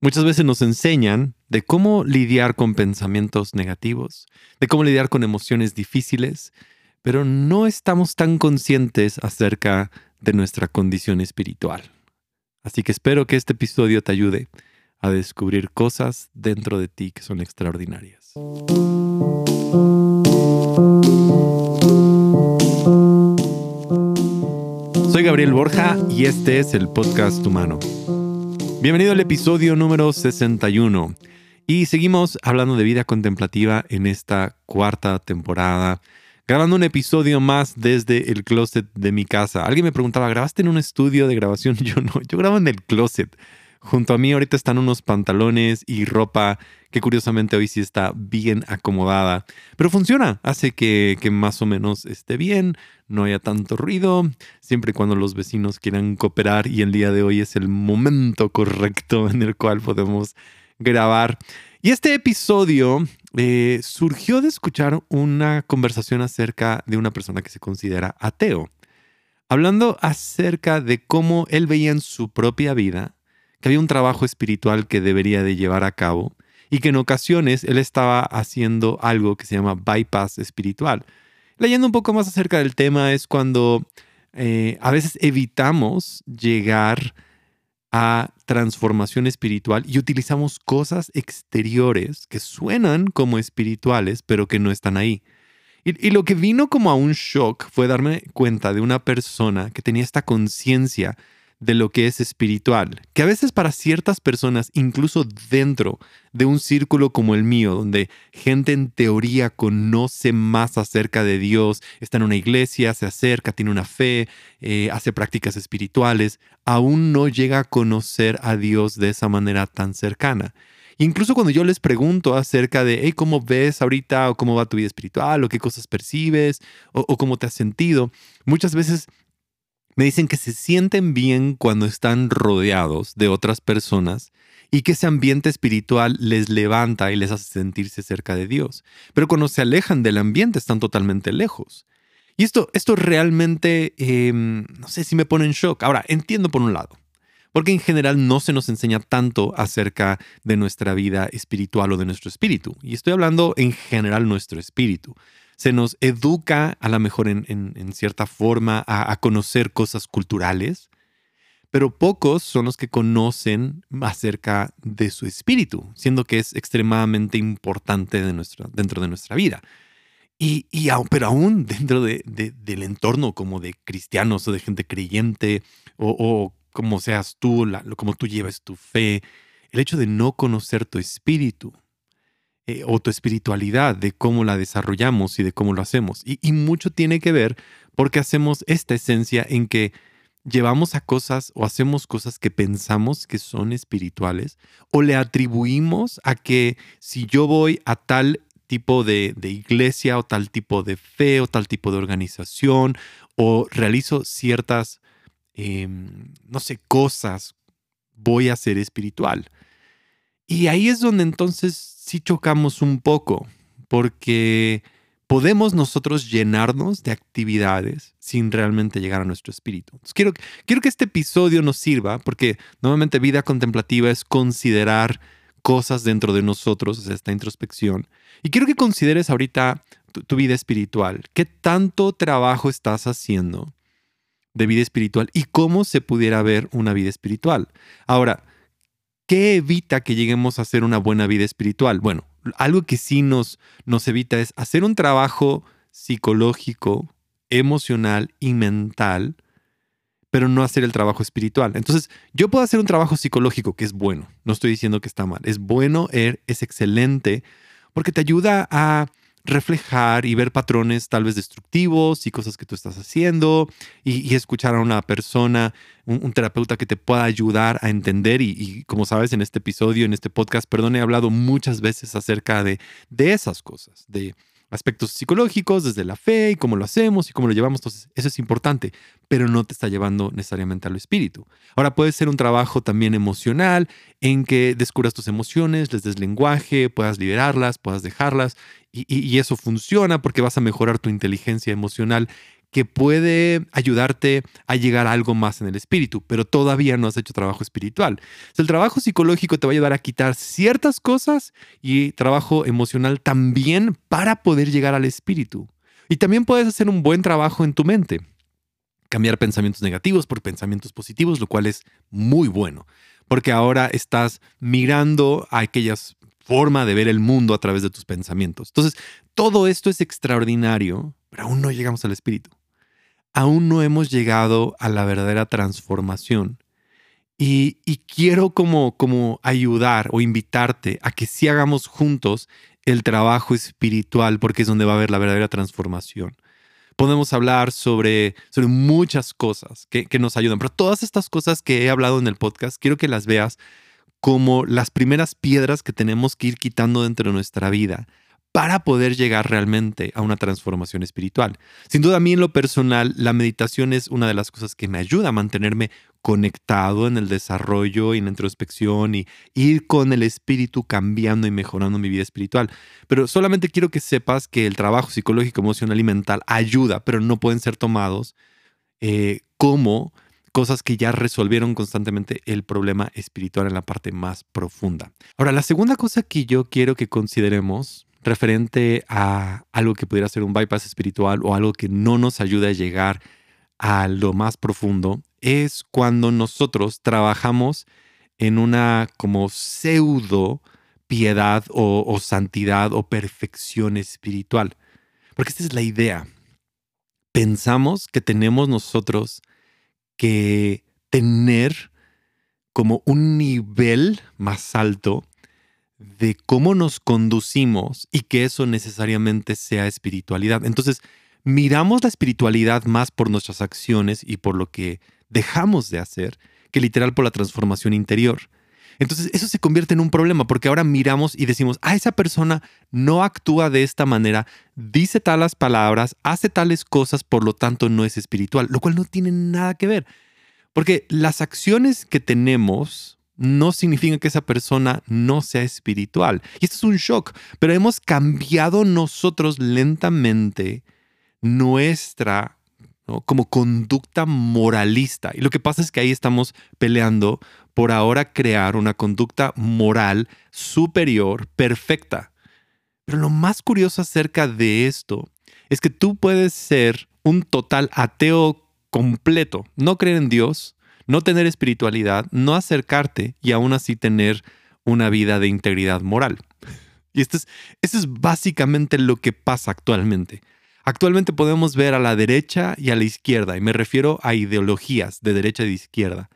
Muchas veces nos enseñan de cómo lidiar con pensamientos negativos, de cómo lidiar con emociones difíciles, pero no estamos tan conscientes acerca de nuestra condición espiritual. Así que espero que este episodio te ayude a descubrir cosas dentro de ti que son extraordinarias. Soy Gabriel Borja y este es el podcast humano Bienvenido al episodio número 61. Y seguimos hablando de vida contemplativa en esta cuarta temporada, grabando un episodio más desde el closet de mi casa. Alguien me preguntaba, ¿grabaste en un estudio de grabación? Yo no, yo grabo en el closet. Junto a mí ahorita están unos pantalones y ropa que curiosamente hoy sí está bien acomodada. Pero funciona, hace que, que, más o menos esté bien, no haya tanto ruido, siempre y cuando los vecinos quieran cooperar y el día de hoy es el momento correcto en el cual podemos grabar. Y este episodio eh, surgió de escuchar una conversación acerca de una persona que se considera ateo, hablando acerca de cómo él veía en su propia vida que había un trabajo espiritual que debería de llevar a cabo y que en ocasiones él estaba haciendo algo que se llama bypass espiritual. Leyendo un poco más acerca del tema es cuando eh, a veces evitamos llegar a transformación espiritual y utilizamos cosas exteriores que suenan como espirituales, pero que no están ahí. y, lo que vino como a un shock fue darme cuenta de una persona que tenía esta conciencia de lo que es espiritual, que a veces para ciertas personas, incluso dentro de un círculo como el mío, donde gente en teoría conoce más acerca de Dios, está en una iglesia, se acerca, tiene una fe, eh, hace prácticas espirituales, aún no llega a conocer a Dios de esa manera tan cercana. Incluso cuando yo les pregunto acerca de, hey, ¿cómo ves ahorita? o cómo va tu vida espiritual, o qué cosas percibes, o, o cómo te has sentido, muchas veces me dicen que se sienten bien cuando están rodeados de otras personas y que ese ambiente espiritual les levanta y les hace sentirse cerca de Dios. Pero cuando se alejan del ambiente están totalmente lejos. Y esto, esto realmente, em, no sé si me pone en shock. Ahora, entiendo por un lado, porque en general no se nos enseña tanto acerca de nuestra vida espiritual o de nuestro espíritu. Y estoy hablando en general nuestro espíritu se nos educa a lo mejor en, cierta forma a, conocer cosas culturales, pero pocos son los que conocen acerca de su espíritu, siendo que es extremadamente importante de dentro de nuestra vida. Y, pero aún dentro del entorno como de cristianos o de gente creyente o, como seas tú, como tú llevas tu fe, el hecho de no conocer tu espíritu eh, o tu espiritualidad, de cómo la desarrollamos y de cómo lo hacemos. Y, mucho tiene que ver porque hacemos esta esencia en que llevamos a cosas o hacemos cosas que pensamos que son espirituales o le atribuimos a que si yo voy a tal tipo de, iglesia o tal tipo de fe o tal tipo de organización o realizo ciertas, em, no sé, cosas, voy a ser espiritual. Y ahí es donde entonces sí chocamos un poco, porque podemos nosotros llenarnos de actividades sin realmente llegar a nuestro espíritu. quiero, quiero que este episodio nos sirva, porque nuevamente vida contemplativa es considerar cosas dentro de nosotros, esta introspección. Y quiero que consideres ahorita tu, tu vida espiritual. ¿Qué tanto trabajo estás haciendo de vida espiritual y cómo se pudiera ver una vida espiritual? Ahora, ¿Qué evita que lleguemos a hacer una buena vida espiritual? Bueno, algo que sí nos, nos evita es hacer un trabajo psicológico, emocional y mental, pero no hacer el trabajo espiritual. Entonces, yo puedo hacer un trabajo psicológico que es bueno, no estoy diciendo que está mal, es bueno, er, es excelente, porque te ayuda a reflejar y ver patrones tal vez destructivos y cosas que tú estás haciendo y, escuchar a una persona, un, terapeuta que te pueda ayudar a entender y, como sabes en este episodio, en este podcast, perdón, he hablado muchas veces acerca de, de esas cosas, de aspectos psicológicos, desde la fe y cómo lo hacemos y cómo lo llevamos. Entonces, eso es importante, pero no te está llevando necesariamente al espíritu. Ahora puede ser un trabajo también emocional en que descubras tus emociones, les des lenguaje, puedas liberarlas, puedas dejarlas y, eso funciona porque vas a mejorar tu inteligencia emocional que puede ayudarte a llegar a algo más en el espíritu, pero todavía no has hecho trabajo espiritual. El trabajo psicológico te va a ayudar a quitar ciertas cosas y trabajo emocional también para poder llegar al espíritu. Y también puedes hacer un buen trabajo en tu mente. Cambiar pensamientos negativos por pensamientos positivos, lo cual es muy bueno, porque ahora estás mirando a aquellas forma de ver el mundo a través de tus pensamientos. Entonces, todo esto es extraordinario, pero aún no llegamos al espíritu aún no hemos llegado a la verdadera transformación. Y, quiero como, como ayudar o invitarte a que si hagamos juntos el trabajo espiritual, porque es donde va a haber la verdadera transformación. Podemos hablar sobre, sobre muchas cosas que, que nos ayudan, pero todas estas cosas que he hablado en el podcast, quiero que las veas como las primeras piedras que tenemos que ir quitando dentro de nuestra vida para poder llegar realmente a una transformación espiritual. Sin duda a mí en lo personal, la meditación es una de las cosas que me ayuda a mantenerme conectado en el desarrollo y en la introspección y ir con el espíritu cambiando y mejorando mi vida espiritual. Pero solamente quiero que sepas que el trabajo psicológico, emocional y mental ayuda, pero no pueden ser tomados eh, como cosas que ya resolvieron constantemente el problema espiritual en la parte más profunda. Ahora, la segunda cosa que yo quiero que consideremos referente a algo que pudiera ser un bypass espiritual o algo que no nos ayuda a llegar a lo más profundo es cuando nosotros trabajamos en una como pseudo piedad o, o santidad o perfección espiritual. Porque esta es la idea. Pensamos que tenemos nosotros que tener como un nivel más alto de cómo nos conducimos y que eso necesariamente sea espiritualidad. Entonces, miramos la espiritualidad más por nuestras acciones y por lo que dejamos de hacer que literal por la transformación interior. Entonces eso se convierte en un problema porque ahora miramos y decimos, ah, esa persona no actúa de esta manera, dice talas palabras, hace tales cosas, por lo tanto no es espiritual, lo cual no tiene nada que ver. Porque las acciones que tenemos no significa que esa persona no sea espiritual. Y esto es un shock, pero hemos cambiado nosotros lentamente nuestra como conducta moralista. Y lo que pasa es que ahí estamos peleando por ahora crear una conducta moral superior, perfecta. Pero lo más curioso acerca de esto es que tú puedes ser un total ateo completo, no creer en Dios, no tener espiritualidad, no acercarte y aún así tener una vida de integridad moral. Y esto es, es básicamente lo que pasa actualmente. Actualmente podemos ver a la derecha y a la izquierda, y me refiero a ideologías de derecha y de izquierda.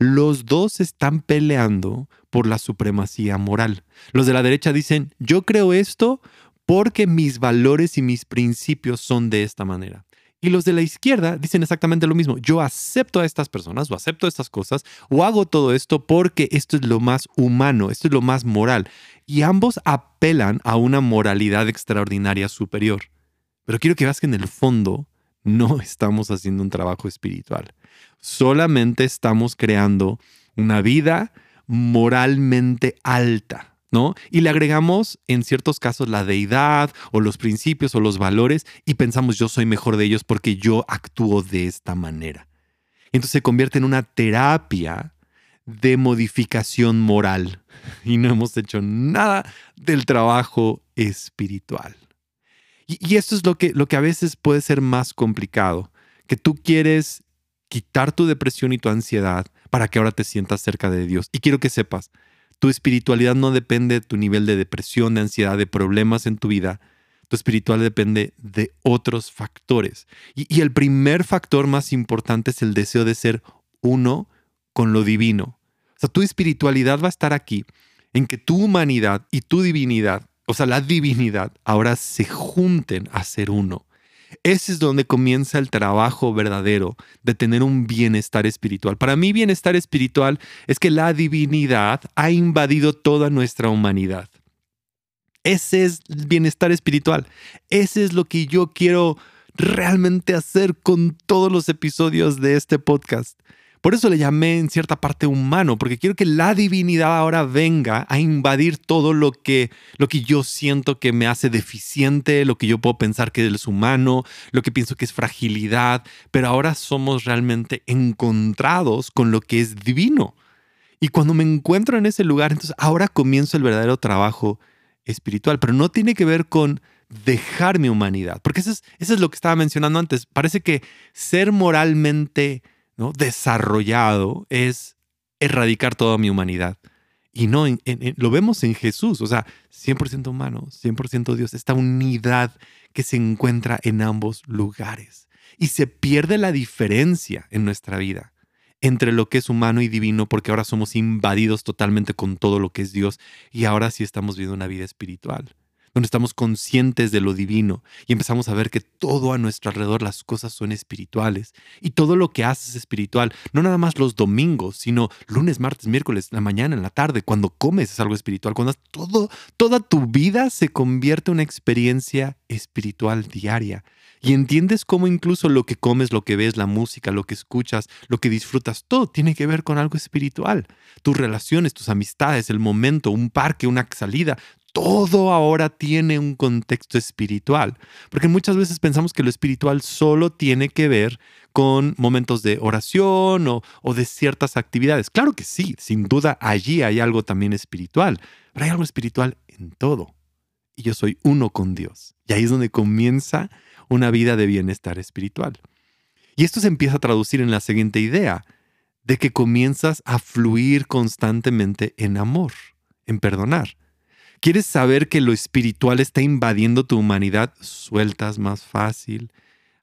Los dos están peleando por la supremacía moral. Los de la derecha dicen, yo creo esto porque mis valores y mis principios son de esta manera. Y los de la izquierda dicen exactamente lo mismo. Yo acepto a estas personas o acepto estas cosas o hago todo esto porque esto es lo más humano, esto es lo más moral. Y ambos apelan a una moralidad extraordinaria superior. Pero quiero que veas que en el fondo no estamos haciendo un trabajo espiritual. Solamente estamos creando una vida moralmente alta ¿no? Y le agregamos en ciertos casos la deidad o los principios o los valores y pensamos yo soy mejor de ellos porque yo actúo de esta manera. Entonces se convierte en una terapia de modificación moral y no hemos hecho nada del trabajo espiritual. Y, esto es lo que, lo que a veces puede ser más complicado, que tú quieres quitar tu depresión y tu ansiedad para que ahora te sientas cerca de Dios. Y quiero que sepas, tu espiritualidad no depende de tu nivel de depresión, de ansiedad, de problemas en tu vida. Tu espiritual depende de otros factores. Y, el primer factor más importante es el deseo de ser uno con lo divino. O sea, tu espiritualidad va a estar aquí en que tu humanidad y tu divinidad, o sea, la divinidad, ahora se junten a ser uno. Ese es donde comienza el trabajo verdadero de tener un bienestar espiritual. Para mí bienestar espiritual es que la divinidad ha invadido toda nuestra humanidad. Ese es el bienestar espiritual. Ese es lo que yo quiero realmente hacer con todos los episodios de este podcast. Por eso le llamé en cierta parte humano, porque quiero que la divinidad ahora venga a invadir todo lo que, lo que yo siento que me hace deficiente, lo que yo puedo pensar que es humano, lo que pienso que es fragilidad, pero ahora somos realmente encontrados con lo que es divino. Y cuando me encuentro en ese lugar, entonces ahora comienzo el verdadero trabajo espiritual, pero no tiene que ver con dejar mi humanidad, porque eso es, eso es lo que estaba mencionando antes. Parece que ser moralmente ¿no? desarrollado es erradicar toda mi humanidad. Y no, lo vemos en Jesús, o sea, 100% humano, 100% Dios, esta unidad que se encuentra en ambos lugares. Y se pierde la diferencia en nuestra vida entre lo que es humano y divino, porque ahora somos invadidos totalmente con todo lo que es Dios y ahora sí estamos viviendo una vida espiritual donde estamos conscientes de lo divino y empezamos a ver que todo a nuestro alrededor, las cosas son espirituales y todo lo que haces es espiritual, no nada más los domingos, sino lunes, martes, miércoles, la mañana, en la tarde, cuando comes es algo espiritual, cuando todo, toda tu vida se convierte en una experiencia espiritual diaria. Y entiendes cómo incluso lo que comes, lo que ves, la música, lo que escuchas, lo que disfrutas, todo tiene que ver con algo espiritual. Tus relaciones, tus amistades, el momento, un parque, una salida, todo ahora tiene un contexto espiritual. Porque muchas veces pensamos que lo espiritual solo tiene que ver con momentos de oración o, de ciertas actividades. Claro que sí, sin duda allí hay algo también espiritual, pero hay algo espiritual en todo. Y yo soy uno con Dios. Y ahí es donde comienza una vida de bienestar espiritual. Y esto se empieza a traducir en la siguiente idea, de que comienzas a fluir constantemente en amor, en perdonar. ¿Quieres saber que lo espiritual está invadiendo tu humanidad? Sueltas más fácil.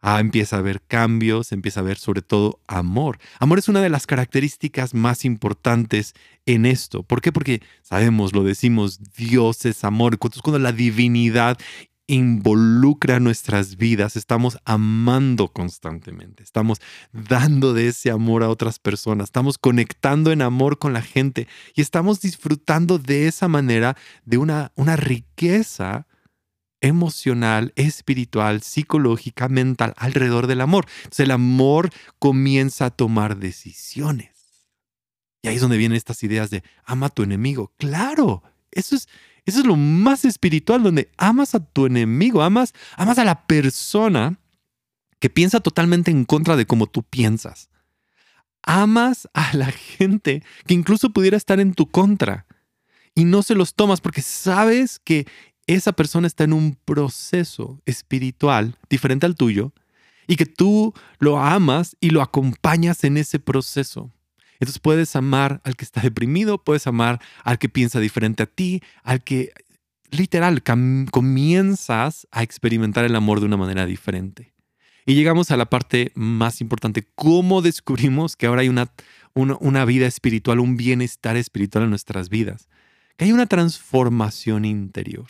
Ah, empieza a haber cambios, empieza a haber sobre todo amor. Amor es una de las características más importantes en esto. ¿Por qué? Porque sabemos, lo decimos, Dios es amor. Cuando la divinidad involucra nuestras vidas, estamos amando constantemente, estamos dando de ese amor a otras personas, estamos conectando en amor con la gente y estamos disfrutando de esa manera de una, una riqueza emocional, espiritual, psicológica, mental alrededor del amor. Entonces el amor comienza a tomar decisiones. Y ahí es donde vienen estas ideas de ama a tu enemigo. Claro, eso es, eso es lo más espiritual, donde amas a tu enemigo, amas, amas a la persona que piensa totalmente en contra de cómo tú piensas. Amas a la gente que incluso pudiera estar en tu contra y no se los tomas porque sabes que esa persona está en un proceso espiritual diferente al tuyo y que tú lo amas y lo acompañas en ese proceso. Entonces puedes amar al que está deprimido, puedes amar al que piensa diferente a ti, al que literal comienzas a experimentar el amor de una manera diferente. Y llegamos a la parte más importante, cómo descubrimos que ahora hay una, una, vida espiritual, un bienestar espiritual en nuestras vidas, que hay una transformación interior.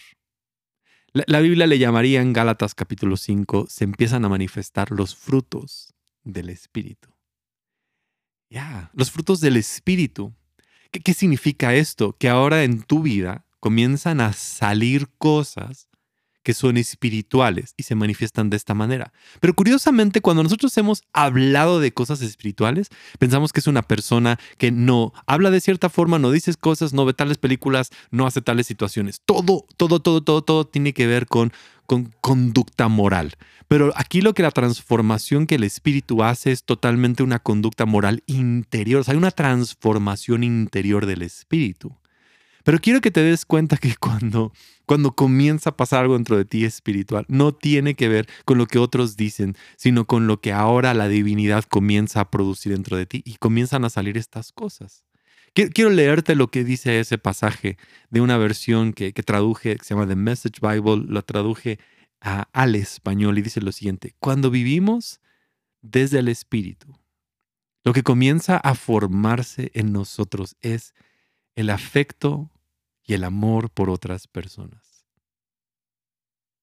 La, la Biblia le llamaría en Gálatas capítulo 5, se empiezan a manifestar los frutos del Espíritu. Ya, los frutos del Espíritu. ¿Qué, ¿Qué significa esto? Que ahora en tu vida comienzan a salir cosas que son espirituales y se manifiestan de esta manera. Pero curiosamente, cuando nosotros hemos hablado de cosas espirituales, pensamos que es una persona que no habla de cierta forma, no dice cosas, no ve tales películas, no hace tales situaciones. Todo, todo, todo, todo, todo tiene que ver con, con conducta moral. Pero aquí lo que la transformación que el espíritu hace es totalmente una conducta moral interior. O sea, hay una transformación interior del espíritu. Pero quiero que te des cuenta que cuando, cuando comienza a pasar algo dentro de ti espiritual, no tiene que ver con lo que otros dicen, sino con lo que ahora la divinidad comienza a producir dentro de ti y comienzan a salir estas cosas. Quiero leerte lo que dice ese pasaje de una versión que, que traduje, que se llama The Message Bible, lo traduje al español y dice lo siguiente, cuando vivimos desde el Espíritu, lo que comienza a formarse en nosotros es el afecto y el amor por otras personas.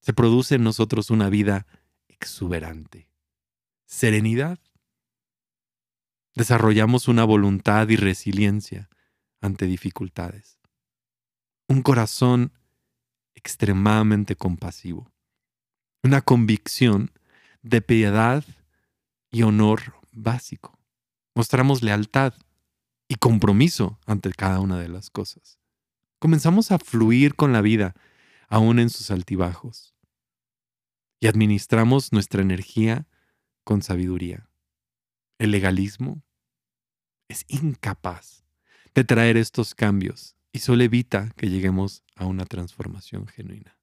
Se produce en nosotros una vida exuberante, serenidad. Desarrollamos una voluntad y resiliencia ante dificultades. Un corazón extremadamente compasivo. Una convicción de piedad y honor básico. Mostramos lealtad y compromiso ante cada una de las cosas. Comenzamos a fluir con la vida, aún en sus altibajos. Y administramos nuestra energía con sabiduría. El legalismo es incapaz de traer estos cambios y solo evita que lleguemos a una transformación genuina.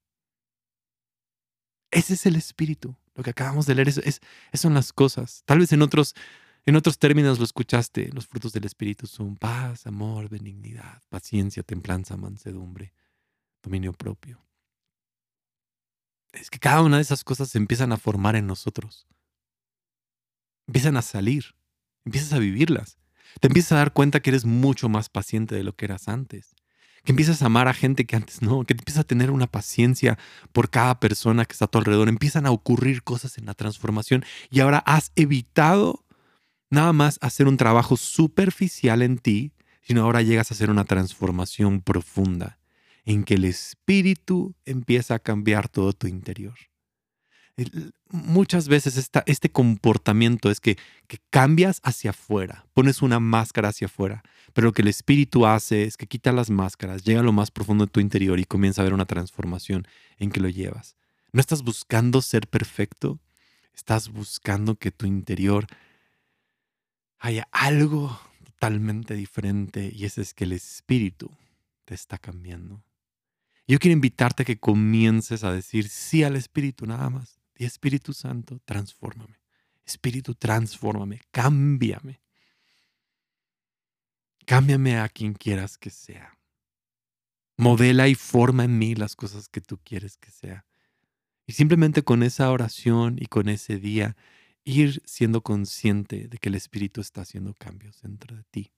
Ese es el espíritu. Lo que acabamos de leer es, son las cosas. Tal vez en otros, en otros términos lo escuchaste. Los frutos del espíritu son paz, amor, benignidad, paciencia, templanza, mansedumbre, dominio propio. Es que cada una de esas cosas se empiezan a formar en nosotros. Empiezan a salir. Empiezas a vivirlas. Te empiezas a dar cuenta que eres mucho más paciente de lo que eras antes que empiezas a amar a gente que antes no, que empiezas a tener una paciencia por cada persona que está a tu alrededor, empiezan a ocurrir cosas en la transformación y ahora has evitado nada más hacer un trabajo superficial en ti, sino ahora llegas a hacer una transformación profunda en que el espíritu empieza a cambiar todo tu interior. Muchas veces este comportamiento es que, que cambias hacia afuera, pones una máscara hacia afuera, pero lo que el espíritu hace es que quita las máscaras, llega a lo más profundo de tu interior y comienza a ver una transformación en que lo llevas. No estás buscando ser perfecto, estás buscando que tu interior haya algo totalmente diferente y ese es que el espíritu te está cambiando. Yo quiero invitarte a que comiences a decir sí al espíritu nada más. Y Espíritu Santo, transfórmame. Espíritu, transfórmame, cámbiame. Cámbiame a quien quieras que sea. Modela y forma en mí las cosas que tú quieres que sea. Y simplemente con esa oración y con ese día, ir siendo consciente de que el Espíritu está haciendo cambios dentro de ti.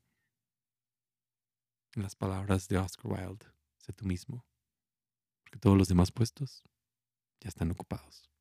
En las palabras de Oscar Wilde, sé tú mismo, porque todos los demás puestos ya están ocupados.